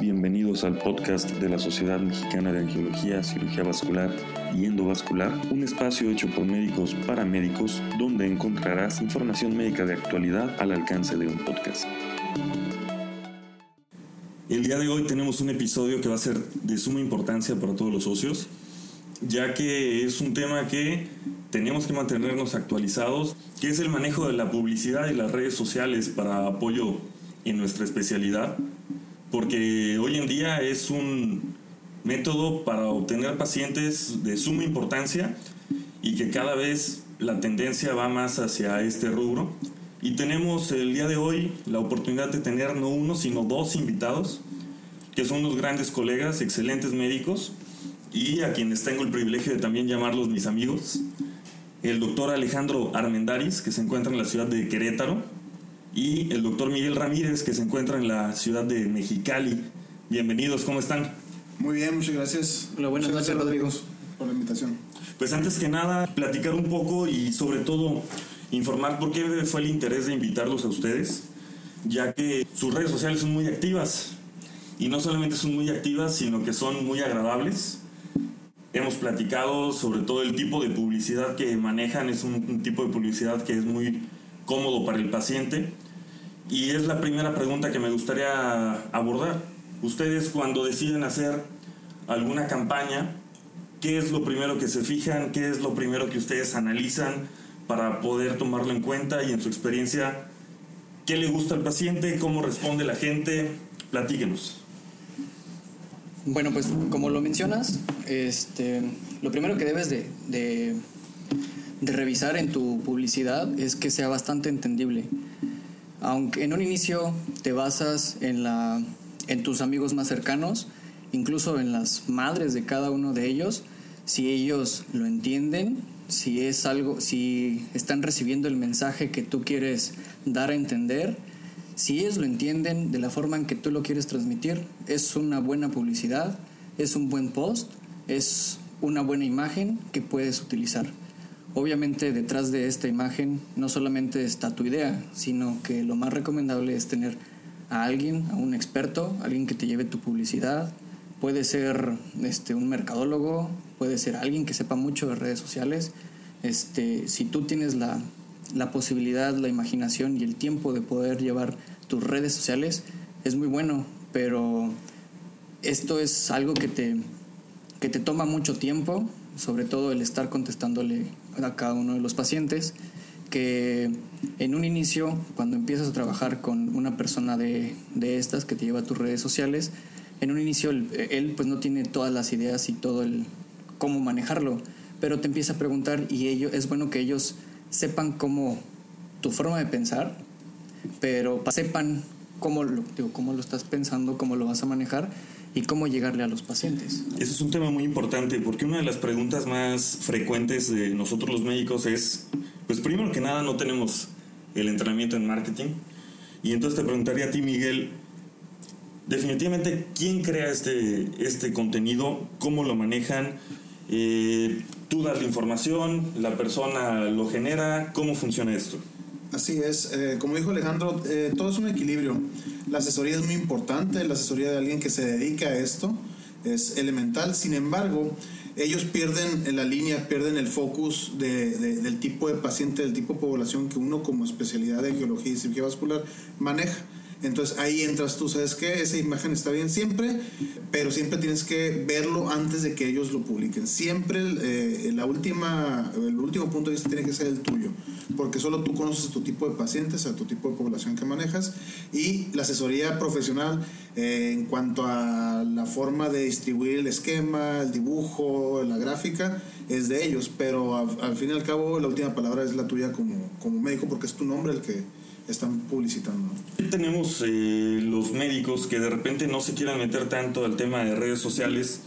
Bienvenidos al podcast de la Sociedad Mexicana de Angiología, Cirugía Vascular y Endovascular, un espacio hecho por médicos para médicos donde encontrarás información médica de actualidad al alcance de un podcast. El día de hoy tenemos un episodio que va a ser de suma importancia para todos los socios, ya que es un tema que tenemos que mantenernos actualizados, que es el manejo de la publicidad y las redes sociales para apoyo en nuestra especialidad porque hoy en día es un método para obtener pacientes de suma importancia y que cada vez la tendencia va más hacia este rubro. Y tenemos el día de hoy la oportunidad de tener no uno, sino dos invitados, que son unos grandes colegas, excelentes médicos, y a quienes tengo el privilegio de también llamarlos mis amigos. El doctor Alejandro Armendaris, que se encuentra en la ciudad de Querétaro, y el doctor Miguel Ramírez, que se encuentra en la ciudad de Mexicali. Bienvenidos, ¿cómo están? Muy bien, muchas gracias. Hola, buenas noches, Rodrigo. Por la invitación. Pues antes que nada, platicar un poco y sobre todo informar por qué fue el interés de invitarlos a ustedes, ya que sus redes sociales son muy activas. Y no solamente son muy activas, sino que son muy agradables. Hemos platicado sobre todo el tipo de publicidad que manejan, es un, un tipo de publicidad que es muy cómodo para el paciente. Y es la primera pregunta que me gustaría abordar. Ustedes cuando deciden hacer alguna campaña, ¿qué es lo primero que se fijan? ¿Qué es lo primero que ustedes analizan para poder tomarlo en cuenta? Y en su experiencia, ¿qué le gusta al paciente? ¿Cómo responde la gente? Platíquenos. Bueno, pues como lo mencionas, este, lo primero que debes de, de de revisar en tu publicidad es que sea bastante entendible. Aunque en un inicio te basas en, la, en tus amigos más cercanos, incluso en las madres de cada uno de ellos, si ellos lo entienden, si es algo, si están recibiendo el mensaje que tú quieres dar a entender, si ellos lo entienden de la forma en que tú lo quieres transmitir, es una buena publicidad, es un buen post, es una buena imagen que puedes utilizar. Obviamente detrás de esta imagen no solamente está tu idea, sino que lo más recomendable es tener a alguien, a un experto, alguien que te lleve tu publicidad. Puede ser este, un mercadólogo, puede ser alguien que sepa mucho de redes sociales. Este, si tú tienes la, la posibilidad, la imaginación y el tiempo de poder llevar tus redes sociales, es muy bueno, pero esto es algo que te, que te toma mucho tiempo, sobre todo el estar contestándole a cada uno de los pacientes, que en un inicio, cuando empiezas a trabajar con una persona de, de estas que te lleva a tus redes sociales, en un inicio él, pues no tiene todas las ideas y todo el cómo manejarlo, pero te empieza a preguntar y ello, es bueno que ellos sepan cómo tu forma de pensar, pero sepan cómo lo, digo, cómo lo estás pensando, cómo lo vas a manejar y cómo llegarle a los pacientes. Ese es un tema muy importante porque una de las preguntas más frecuentes de nosotros los médicos es, pues primero que nada no tenemos el entrenamiento en marketing y entonces te preguntaría a ti Miguel, definitivamente quién crea este, este contenido, cómo lo manejan, eh, tú das la información, la persona lo genera, ¿cómo funciona esto? Así es, eh, como dijo Alejandro, eh, todo es un equilibrio. La asesoría es muy importante, la asesoría de alguien que se dedica a esto es elemental. Sin embargo, ellos pierden la línea, pierden el focus del tipo de paciente, del tipo de población que uno como especialidad de geología y cirugía vascular maneja. Entonces ahí entras tú, ¿sabes qué? Esa imagen está bien siempre, pero siempre tienes que verlo antes de que ellos lo publiquen. Siempre eh, la última, el último punto de vista tiene que ser el tuyo, porque solo tú conoces tu tipo de pacientes, a tu tipo de población que manejas y la asesoría profesional eh, en cuanto a la forma de distribuir el esquema, el dibujo, la gráfica, es de ellos, pero al fin y al cabo la última palabra es la tuya como, como médico porque es tu nombre el que están publicitando. Tenemos eh, los médicos que de repente no se quieran meter tanto al tema de redes sociales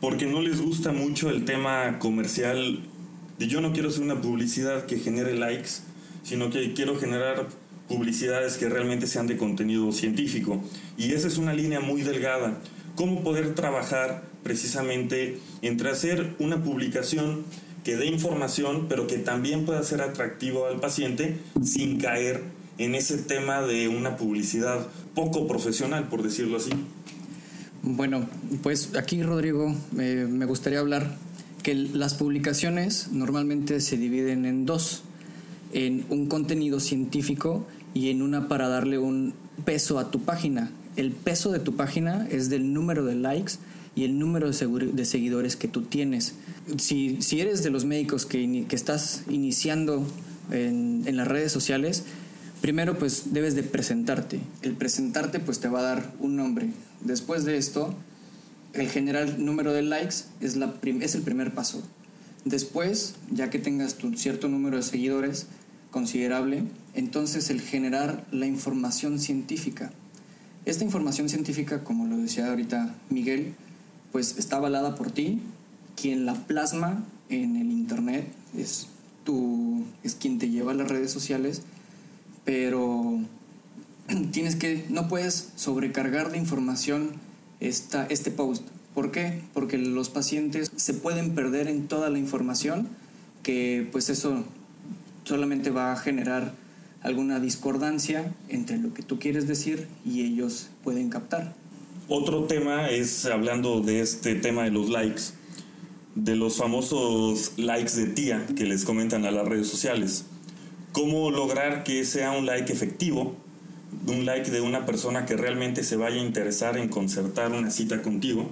porque no les gusta mucho el tema comercial de yo no quiero hacer una publicidad que genere likes, sino que quiero generar publicidades que realmente sean de contenido científico. Y esa es una línea muy delgada. ¿Cómo poder trabajar precisamente entre hacer una publicación que dé información, pero que también pueda ser atractivo al paciente sin caer en ese tema de una publicidad poco profesional, por decirlo así. Bueno, pues aquí Rodrigo me gustaría hablar que las publicaciones normalmente se dividen en dos, en un contenido científico y en una para darle un peso a tu página. El peso de tu página es del número de likes y el número de, seguidores que tú tienes. Si, si, eres de los médicos que, que estás iniciando en, en, las redes sociales, primero pues debes de presentarte. El presentarte pues te va a dar un nombre. Después de esto, el general número de likes es, la es el primer paso. Después, ya que tengas tu cierto número de seguidores considerable, entonces el generar la información científica. Esta información científica, como lo decía ahorita Miguel, pues está avalada por ti. Quien la plasma en el internet es tú, es quien te lleva a las redes sociales, pero tienes que, no puedes sobrecargar de información esta, este post. ¿Por qué? Porque los pacientes se pueden perder en toda la información, que pues eso solamente va a generar alguna discordancia entre lo que tú quieres decir y ellos pueden captar. Otro tema es, hablando de este tema de los likes, de los famosos likes de tía que les comentan a las redes sociales. ¿Cómo lograr que sea un like efectivo? Un like de una persona que realmente se vaya a interesar en concertar una cita contigo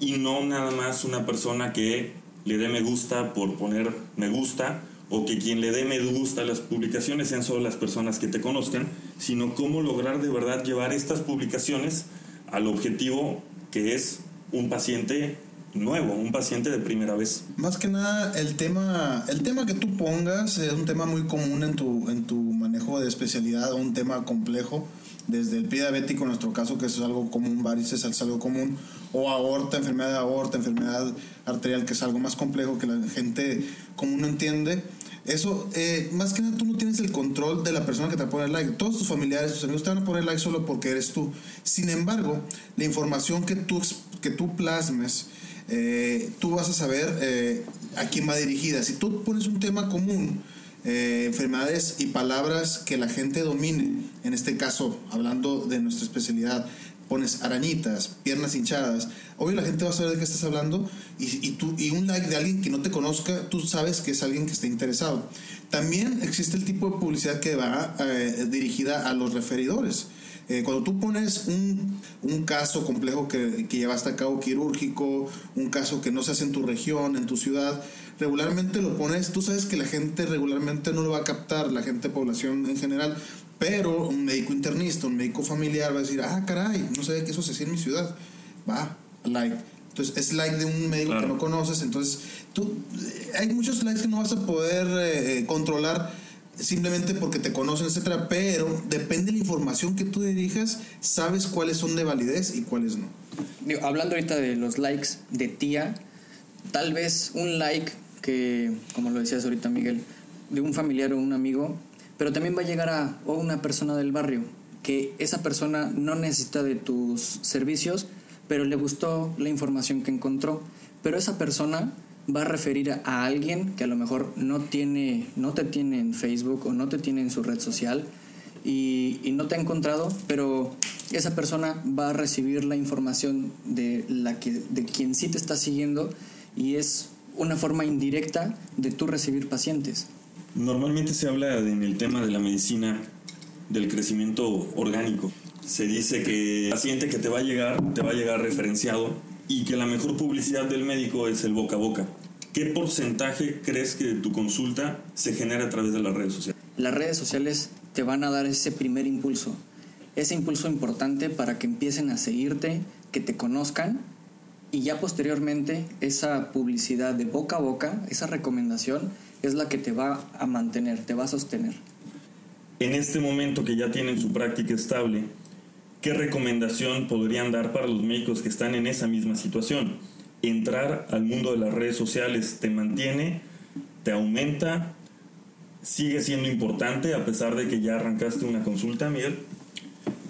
y no nada más una persona que le dé me gusta por poner me gusta o que quien le dé me gusta las publicaciones sean solo las personas que te conozcan, sino cómo lograr de verdad llevar estas publicaciones al objetivo que es un paciente nuevo, un paciente de primera vez. Más que nada, el tema, el tema que tú pongas es un tema muy común en tu, en tu manejo de especialidad, un tema complejo, desde el pie diabético, en nuestro caso, que es algo común, varices es algo común, o aorta, enfermedad de aorta, enfermedad arterial, que es algo más complejo que la gente común no entiende. Eso, eh, más que nada, tú no tienes el control de la persona que te va a poner like. Todos tus familiares, tus amigos te van a poner like solo porque eres tú. Sin embargo, la información que tú, que tú plasmes, eh, tú vas a saber eh, a quién va dirigida. Si tú pones un tema común, enfermedades y palabras que la gente domine, en este caso, hablando de nuestra especialidad, pones arañitas, piernas hinchadas, obvio la gente va a saber de qué estás hablando y, tú, y un like de alguien que no te conozca, tú sabes que es alguien que está interesado. También existe el tipo de publicidad que va eh, dirigida a los referidores. Eh, cuando tú pones un, un caso complejo que, que, llevaste a cabo quirúrgico, un caso que no se hace en tu región, en tu ciudad, regularmente lo pones, tú sabes que la gente regularmente no lo va a captar, la gente, población en general, pero un médico internista, un médico familiar va a decir, ah, caray, no sé que eso se hacía en mi ciudad. Va, like. Entonces es like de un médico que no conoces. Entonces tú, eh, hay muchos likes que no vas a poder eh, eh, controlar simplemente porque te conocen, etcétera, pero depende de la información que tú dirijas, sabes cuáles son de validez y cuáles no. hablando ahorita de los likes de tía, tal vez un like que, como lo decías ahorita Miguel, de un familiar o un amigo pero también va a llegar a una persona del barrio que esa persona no necesita de tus servicios, pero le gustó la información que encontró. Pero esa persona va a referir a alguien que a lo mejor no tiene, no te tiene en Facebook o no te tiene en su red social y, no te ha encontrado, pero esa persona va a recibir la información de la que, de quien sí te está siguiendo y es una forma indirecta de tú recibir pacientes. Normalmente se habla en el tema de la medicina del crecimiento orgánico. Se dice que el paciente que te va a llegar, te va a llegar referenciado y que la mejor publicidad del médico es el boca a boca. ¿Qué porcentaje crees que tu consulta se genera a través de las redes sociales? Las redes sociales te van a dar ese primer impulso, ese impulso importante para que empiecen a seguirte, que te conozcan y ya posteriormente esa publicidad de boca a boca, esa recomendación, es la que te va a mantener, te va a sostener. En este momento que ya tienen su práctica estable, ¿qué recomendación podrían dar para los médicos que están en esa misma situación? Entrar al mundo de las redes sociales te mantiene, te aumenta, sigue siendo importante a pesar de que ya arrancaste una consulta, Miguel.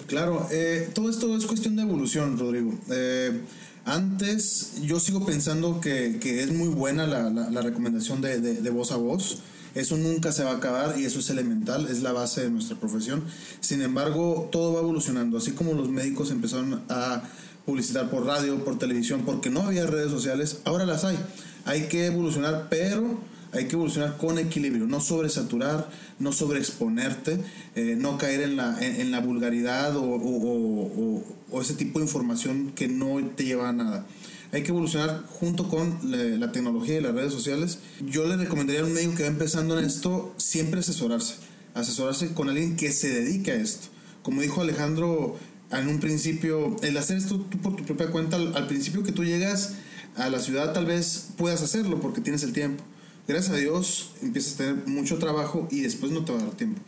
Claro, eh, todo esto es cuestión de evolución, Rodrigo. Eh, antes yo sigo pensando que, es muy buena la, recomendación de, voz a voz. Eso nunca se va a acabar y eso es elemental, es la base de nuestra profesión. Sin embargo, todo va evolucionando. Así como los médicos empezaron a publicitar por radio, por televisión, porque no había redes sociales, ahora las hay. Hay que evolucionar, pero hay que evolucionar con equilibrio, no sobresaturar, no sobreexponerte, eh, no caer en la, en, la vulgaridad o, o, o, ese tipo de información que no te lleva a nada. Hay que evolucionar junto con la, tecnología y las redes sociales. Yo le recomendaría a un médico que va empezando en esto siempre asesorarse, asesorarse con alguien que se dedique a esto. Como dijo Alejandro en un principio, el hacer esto tú por tu propia cuenta, al principio que tú llegas a la ciudad tal vez puedas hacerlo porque tienes el tiempo gracias a Dios empiezas a tener mucho trabajo y después no te va a dar tiempo.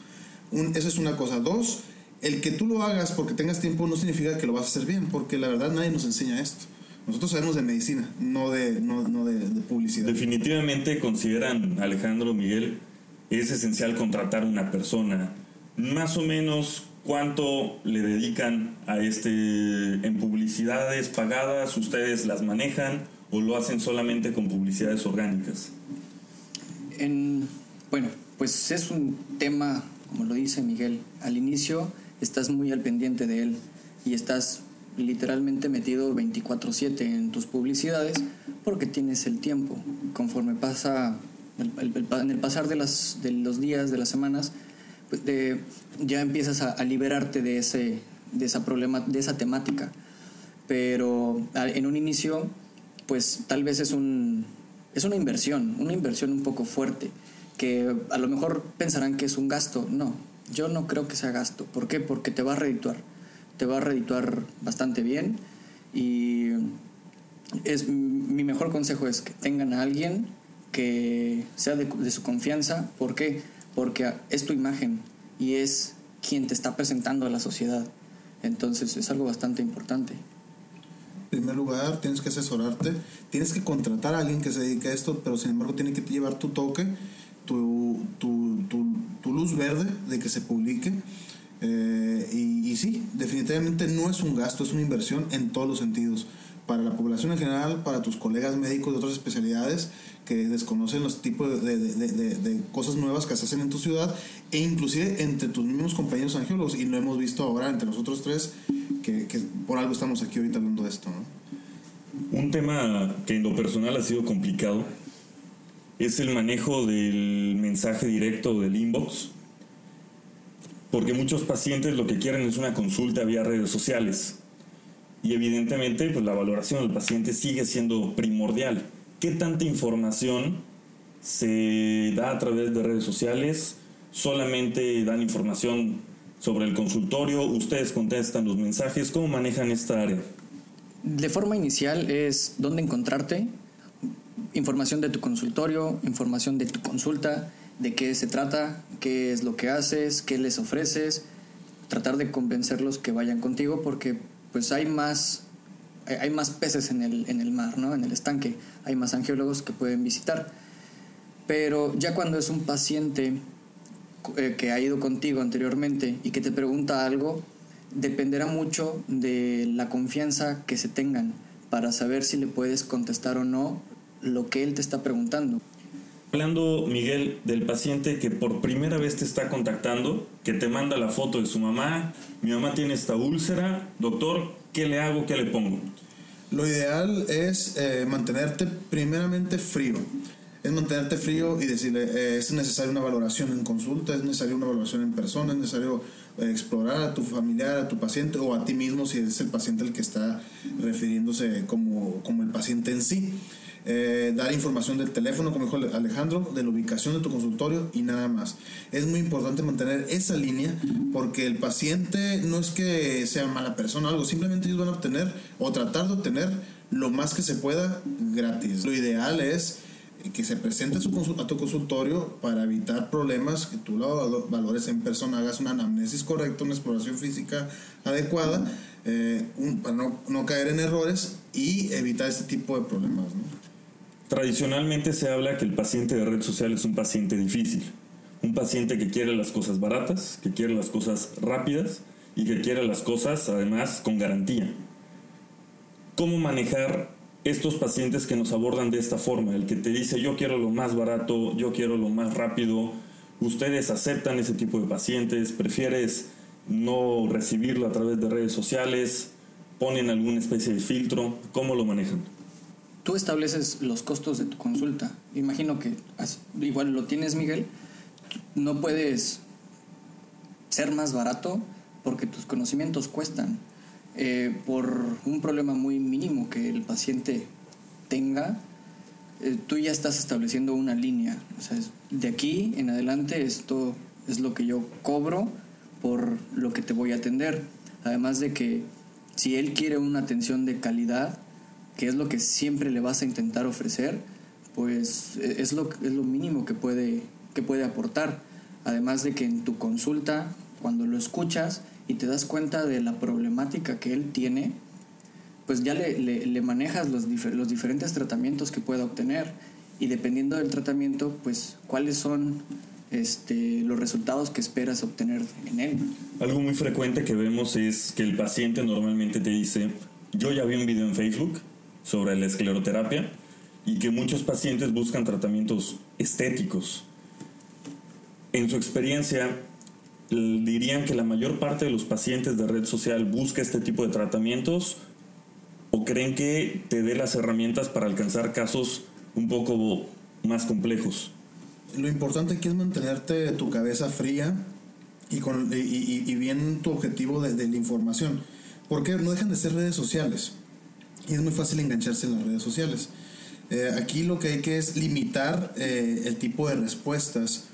Un, eso es una cosa. Dos, el que tú lo hagas porque tengas tiempo no significa que lo vas a hacer bien, porque la verdad nadie nos enseña esto. Nosotros sabemos de medicina, no de, no, no de, de publicidad. Definitivamente consideran, Alejandro Miguel, es esencial contratar una persona. Más o menos cuánto le dedican a este en publicidades pagadas, ustedes las manejan o lo hacen solamente con publicidades orgánicas. En, bueno, pues es un tema, como lo dice Miguel, al inicio estás muy al pendiente de él y estás literalmente metido 24/7 en tus publicidades porque tienes el tiempo. Conforme pasa en el pasar de, las, de los días, de las semanas, pues ya empiezas a, liberarte de, ese, de, esa problema, de esa temática. Pero en un inicio, pues tal vez es un, es una inversión, una inversión un poco fuerte, que a lo mejor pensarán que es un gasto. No, yo no creo que sea gasto. ¿Por qué? Porque te va a redituar. Te va a redituar bastante bien y es, mi mejor consejo es que tengan a alguien que sea de, su confianza. ¿Por qué? Porque es tu imagen y es quien te está presentando a la sociedad. Entonces es algo bastante importante primer lugar, tienes que asesorarte, tienes que contratar a alguien que se dedique a esto, pero sin embargo tiene que llevar tu toque, tu, tu, tu, luz verde de que se publique. Y, sí, definitivamente no es un gasto, es una inversión en todos los sentidos. Para la población en general, para tus colegas médicos de otras especialidades que desconocen los tipos de, cosas nuevas que se hacen en tu ciudad e inclusive entre tus mismos compañeros angiólogos y lo hemos visto ahora entre nosotros tres que, por algo estamos aquí ahorita hablando de esto. Un tema que en lo personal ha sido complicado es el manejo del mensaje directo del inbox, porque muchos pacientes lo que quieren es una consulta vía redes sociales y evidentemente pues, la valoración del paciente sigue siendo primordial. ¿Qué tanta información se da a través de redes sociales? ¿Solamente dan información sobre el consultorio, ustedes contestan los mensajes, ¿cómo manejan esta área? De forma inicial es dónde encontrarte, información de tu consultorio, información de tu consulta, de qué se trata, qué es lo que haces, qué les ofreces, tratar de convencerlos que vayan contigo porque pues hay más hay más peces en el, en el mar, ¿no? En el estanque, hay más angiólogos que pueden visitar. Pero ya cuando es un paciente eh, que ha ido contigo anteriormente y que te pregunta algo, dependerá mucho de la confianza que se tengan para saber si le puedes contestar o no lo que él te está preguntando. Hablando, Miguel, del paciente que por primera vez te está contactando, que te manda la foto de su mamá, mi mamá tiene esta úlcera, doctor, ¿qué le hago? ¿Qué le pongo? Lo ideal es eh, mantenerte primeramente frío es mantenerte frío y decirle, eh, es necesaria una valoración en consulta, es necesaria una valoración en persona, es necesario eh, explorar a tu familiar, a tu paciente o a ti mismo si es el paciente el que está refiriéndose como, como el paciente en sí. Eh, dar información del teléfono, como dijo Alejandro, de la ubicación de tu consultorio y nada más. Es muy importante mantener esa línea porque el paciente no es que sea mala persona o algo, simplemente ellos van a obtener o tratar de obtener lo más que se pueda gratis. Lo ideal es que se presente a, tu consultorio para evitar problemas, que tú lo valores en persona, hagas una anamnesis correcta, una exploración física adecuada, eh, para no, no, caer en errores y evitar este tipo de problemas. Tradicionalmente se habla que el paciente de red social es un paciente difícil, un paciente que quiere las cosas baratas, que quiere las cosas rápidas y que quiere las cosas además con garantía. ¿Cómo manejar estos pacientes que nos abordan de esta forma, el que te dice yo quiero lo más barato, yo quiero lo más rápido, ustedes aceptan ese tipo de pacientes, prefieres no recibirlo a través de redes sociales, ¿Ponen alguna especie de filtro? ¿Cómo lo manejan? Tú estableces los costos de tu consulta. Imagino que igual lo tienes, Miguel. No puedes ser más barato porque tus conocimientos cuestan. Eh, por un problema muy mínimo que el paciente tenga, eh, tú ya estás estableciendo una línea. O sea, de aquí en adelante esto es lo que yo cobro por lo que te voy a atender. Además de que si él quiere una atención de calidad, que es lo que siempre le vas a intentar ofrecer, pues e, es lo, es lo mínimo que puede, que puede aportar. Además de que en tu consulta, cuando lo escuchas y te das cuenta de la problemática que él tiene, pues ya le, le, manejas los, los diferentes tratamientos que pueda obtener y dependiendo del tratamiento, pues cuáles son este, los resultados que esperas obtener en él. Algo muy frecuente que vemos es que el paciente normalmente te dice, yo ya vi un video en Facebook sobre la escleroterapia y que muchos pacientes buscan tratamientos estéticos. En su experiencia, dirían que la mayor parte de los pacientes de red social busca este tipo de tratamientos o creen que te dé las herramientas para alcanzar casos un poco más complejos. Lo importante aquí es mantenerte tu cabeza fría y, con, y, bien tu objetivo de, la información. Porque no dejan de ser redes sociales. Y es muy fácil engancharse en las redes sociales. Eh, aquí lo que hay que es limitar eh, el tipo de respuestas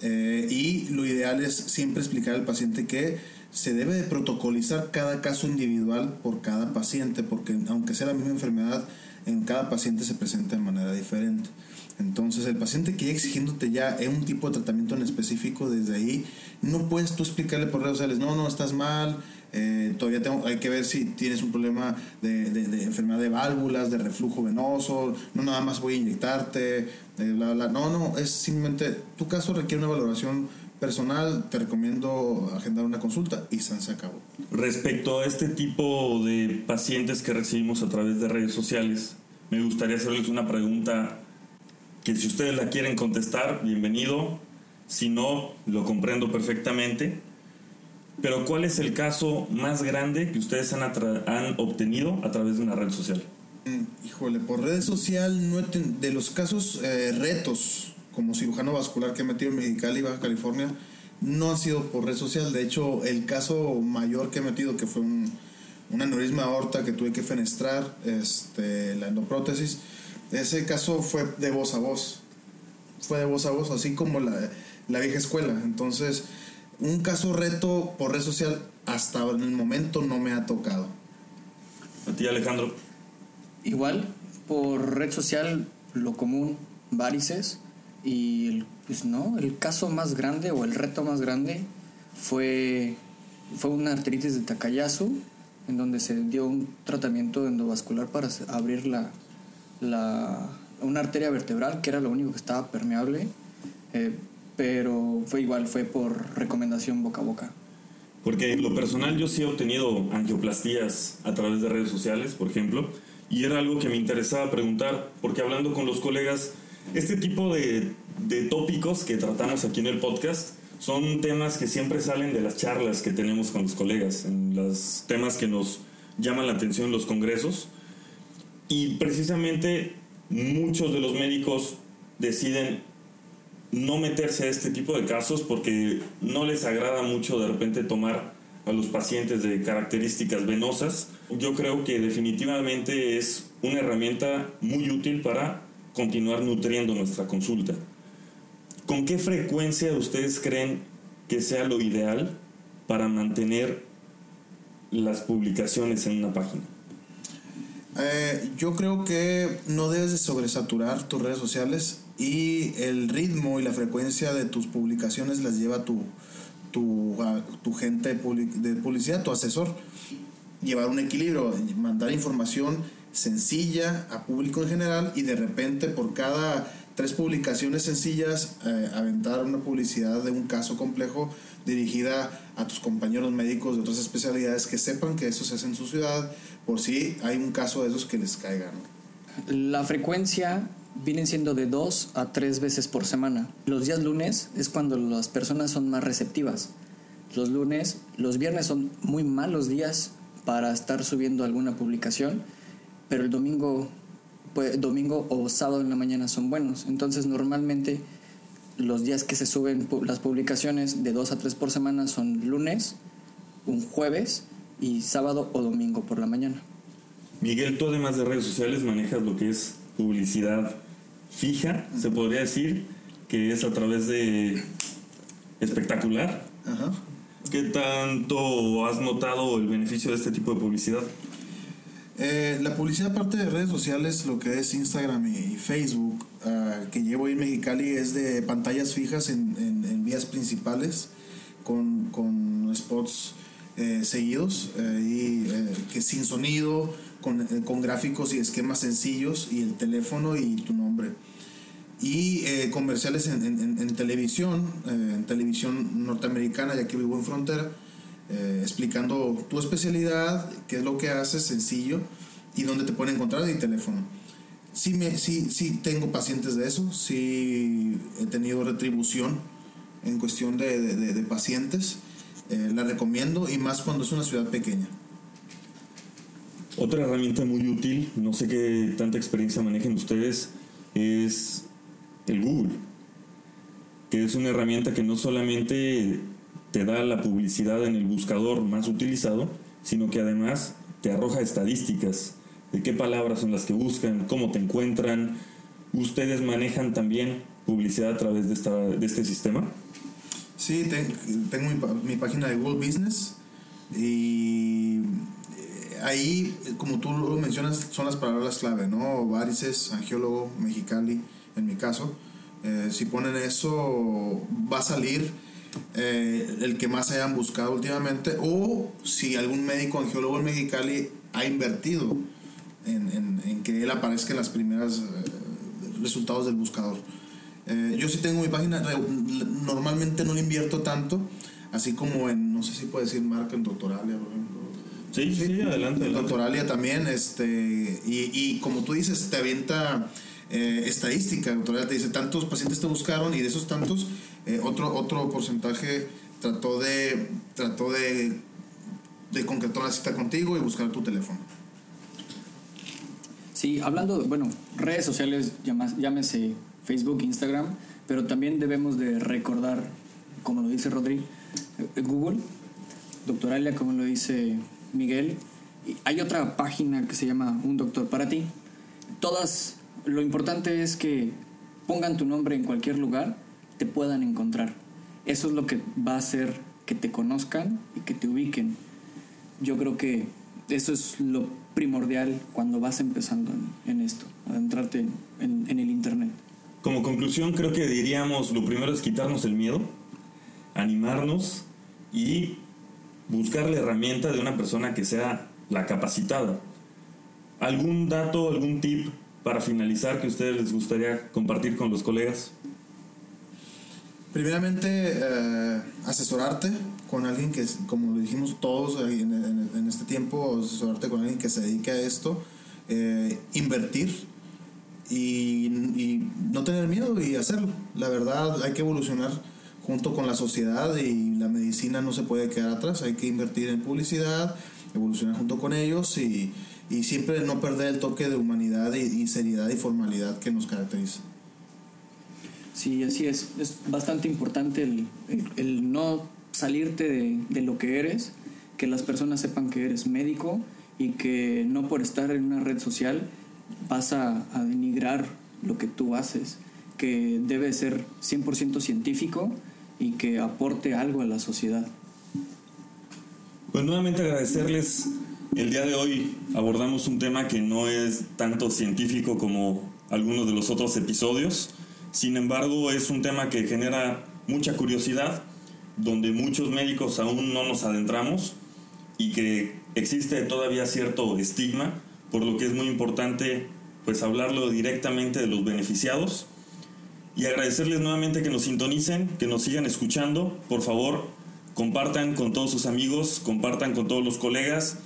eh, y lo ideal es siempre explicar al paciente que se debe de protocolizar cada caso individual por cada paciente, porque aunque sea la misma enfermedad, en cada paciente se presenta de manera diferente. Entonces, el paciente que ya exigiéndote ya un tipo de tratamiento en específico, desde ahí, no puedes tú explicarle por redes sociales, no, no, estás mal, eh, todavía tengo, hay que ver si tienes un problema de, enfermedad de válvulas, de reflujo venoso, no nada más voy a inyectarte, eh, bla, bla. No, no, es simplemente, tu caso requiere una valoración personal, te recomiendo agendar una consulta y se acabó. Respecto a este tipo de pacientes que recibimos a través de redes sociales, me gustaría hacerles una pregunta que si ustedes la quieren contestar, bienvenido. Si no, lo comprendo perfectamente. Pero ¿cuál es el caso más grande que ustedes han, han obtenido a través de una red social? Mm, híjole, por red social, no de los casos eh, retos como cirujano vascular que he metido en Mexicali, Baja California, no ha sido por red social. De hecho, el caso mayor que he metido, que fue un, un aneurisma aorta que tuve que fenestrar, este, la endoprótesis, ese caso fue de voz a voz. Fue de voz a voz, así como la, la vieja escuela. Entonces, un caso reto por red social hasta en el momento no me ha tocado. A ti, Alejandro. Igual, por red social, lo común, varices. Y el, pues no, el caso más grande o el reto más grande fue, fue una arteritis de Takayasu, en donde se dio un tratamiento endovascular para abrir la, la, una arteria vertebral, que era lo único que estaba permeable, eh, pero fue igual, fue por recomendación boca a boca. Porque en lo personal yo sí he obtenido angioplastías a través de redes sociales, por ejemplo, y era algo que me interesaba preguntar, porque hablando con los colegas, este tipo de, de tópicos que tratamos aquí en el podcast son temas que siempre salen de las charlas que tenemos con los colegas, en los temas que nos llaman la atención en los congresos. Y precisamente muchos de los médicos deciden no meterse a este tipo de casos porque no les agrada mucho de repente tomar a los pacientes de características venosas. Yo creo que definitivamente es una herramienta muy útil para continuar nutriendo nuestra consulta. ¿Con qué frecuencia ustedes creen que sea lo ideal para mantener las publicaciones en una página? Eh, yo creo que no debes de sobresaturar tus redes sociales y el ritmo y la frecuencia de tus publicaciones las lleva tu, tu, tu gente de publicidad, tu asesor. Llevar un equilibrio, mandar información sencilla a público en general y de repente por cada tres publicaciones sencillas eh, aventar una publicidad de un caso complejo dirigida a tus compañeros médicos de otras especialidades que sepan que eso se hace en su ciudad por si hay un caso de esos que les caigan. La frecuencia viene siendo de dos a tres veces por semana. Los días lunes es cuando las personas son más receptivas. Los lunes, los viernes son muy malos días para estar subiendo alguna publicación, pero el domingo, pues, domingo o sábado en la mañana son buenos. Entonces normalmente los días que se suben las publicaciones de dos a tres por semana son lunes, un jueves y sábado o domingo por la mañana. Miguel, tú además de redes sociales manejas lo que es publicidad fija, se podría decir, que es a través de espectacular. Ajá. ¿Qué tanto has notado el beneficio de este tipo de publicidad? Eh, la publicidad aparte de redes sociales, lo que es Instagram y Facebook, ah, que llevo en Mexicali, es de pantallas fijas en, en, vías principales con, con spots eh, seguidos eh, y que sin sonido, con, con, gráficos y esquemas sencillos y el teléfono y tu nombre. Y comerciales en, en televisión, en televisión norteamericana, ya que vivo en frontera eh, explicando tu especialidad, qué es lo que haces, sencillo, y dónde te pueden encontrar y teléfono. Sí, me, sí, sí tengo pacientes de eso, sí he tenido retribución en cuestión de, de, pacientes. Eh, la recomiendo y más cuando es una ciudad pequeña. Otra herramienta muy útil, no sé qué tanta experiencia manejen ustedes, es el Google, que es una herramienta que no solamente te da la publicidad en el buscador más utilizado, sino que además te arroja estadísticas de qué palabras son las que buscan, cómo te encuentran. ¿Ustedes manejan también publicidad a través de, esta, de este sistema? Sí, tengo mi, página de Google Business y ahí, como tú lo mencionas, son las palabras clave, ¿no? Varices, angiólogo, mexicali, en mi caso. Eh, si ponen eso, va a salir eh, el que más hayan buscado últimamente, o si algún médico angiólogo en Mexicali ha invertido en, que él aparezca en las primeras eh, resultados del buscador. Eh, yo sí tengo mi página, normalmente no le invierto tanto, así como en, no sé si puede decir marca en Doctoralia, por. Sí, sí, adelante. En Doctoralia también, este, y, y como tú dices, te avienta estadística, Doctoralia te dice, tantos pacientes te buscaron y de esos tantos eh, otro, otro porcentaje trató de, trató de, de concretar una cita contigo y buscar tu teléfono. Sí, hablando, bueno, redes sociales, llámese Facebook, Instagram, pero también debemos de recordar, como lo dice Rodri, eh, Google, Doctoralia, como lo dice Miguel, hay otra página que se llama Un Doctor para ti. Todas, lo importante es que pongan tu nombre en cualquier lugar te puedan encontrar. Eso es lo que va a hacer que te conozcan y que te ubiquen. Yo creo que eso es lo primordial cuando vas empezando en, esto, adentrarte en, en el Internet. Como conclusión, creo que diríamos, lo primero es quitarnos el miedo, animarnos y buscar la herramienta de una persona que sea la capacitada. ¿Algún dato, algún tip para finalizar que ustedes les gustaría compartir con los colegas? Primeramente, eh, asesorarte con alguien que, como lo dijimos todos en, este tiempo, asesorarte con alguien que se dedique a esto, eh, invertir y, no tener miedo y hacerlo. La verdad, hay que evolucionar junto con la sociedad y la medicina no se puede quedar atrás, hay que invertir en publicidad, evolucionar junto con ellos y, siempre no perder el toque de humanidad y seriedad y formalidad que nos caracteriza. Sí, así es. Es bastante importante el, no salirte de, lo que eres, que las personas sepan que eres médico y que no por estar en una red social vas a, denigrar lo que tú haces, que debe ser 100% científico y que aporte algo a la sociedad. Pues nuevamente agradecerles. El día de hoy abordamos un tema que no es tanto científico como algunos de los otros episodios. Sin embargo, es un tema que genera mucha curiosidad, donde muchos médicos aún no nos adentramos y que existe todavía cierto estigma, por lo que es muy importante pues hablarlo directamente de los beneficiados y agradecerles nuevamente que nos sintonicen, que nos sigan escuchando, por favor, compartan con todos sus amigos, compartan con todos los colegas.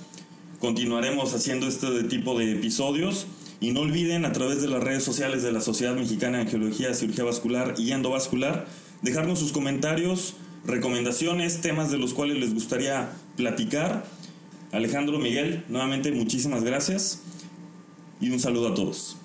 Continuaremos haciendo este tipo de episodios y no olviden a través de las redes sociales de la Sociedad Mexicana de Angiología, Cirugía Vascular y Endovascular dejarnos sus comentarios, recomendaciones, temas de los cuales les gustaría platicar. Alejandro, Miguel, nuevamente muchísimas gracias y un saludo a todos.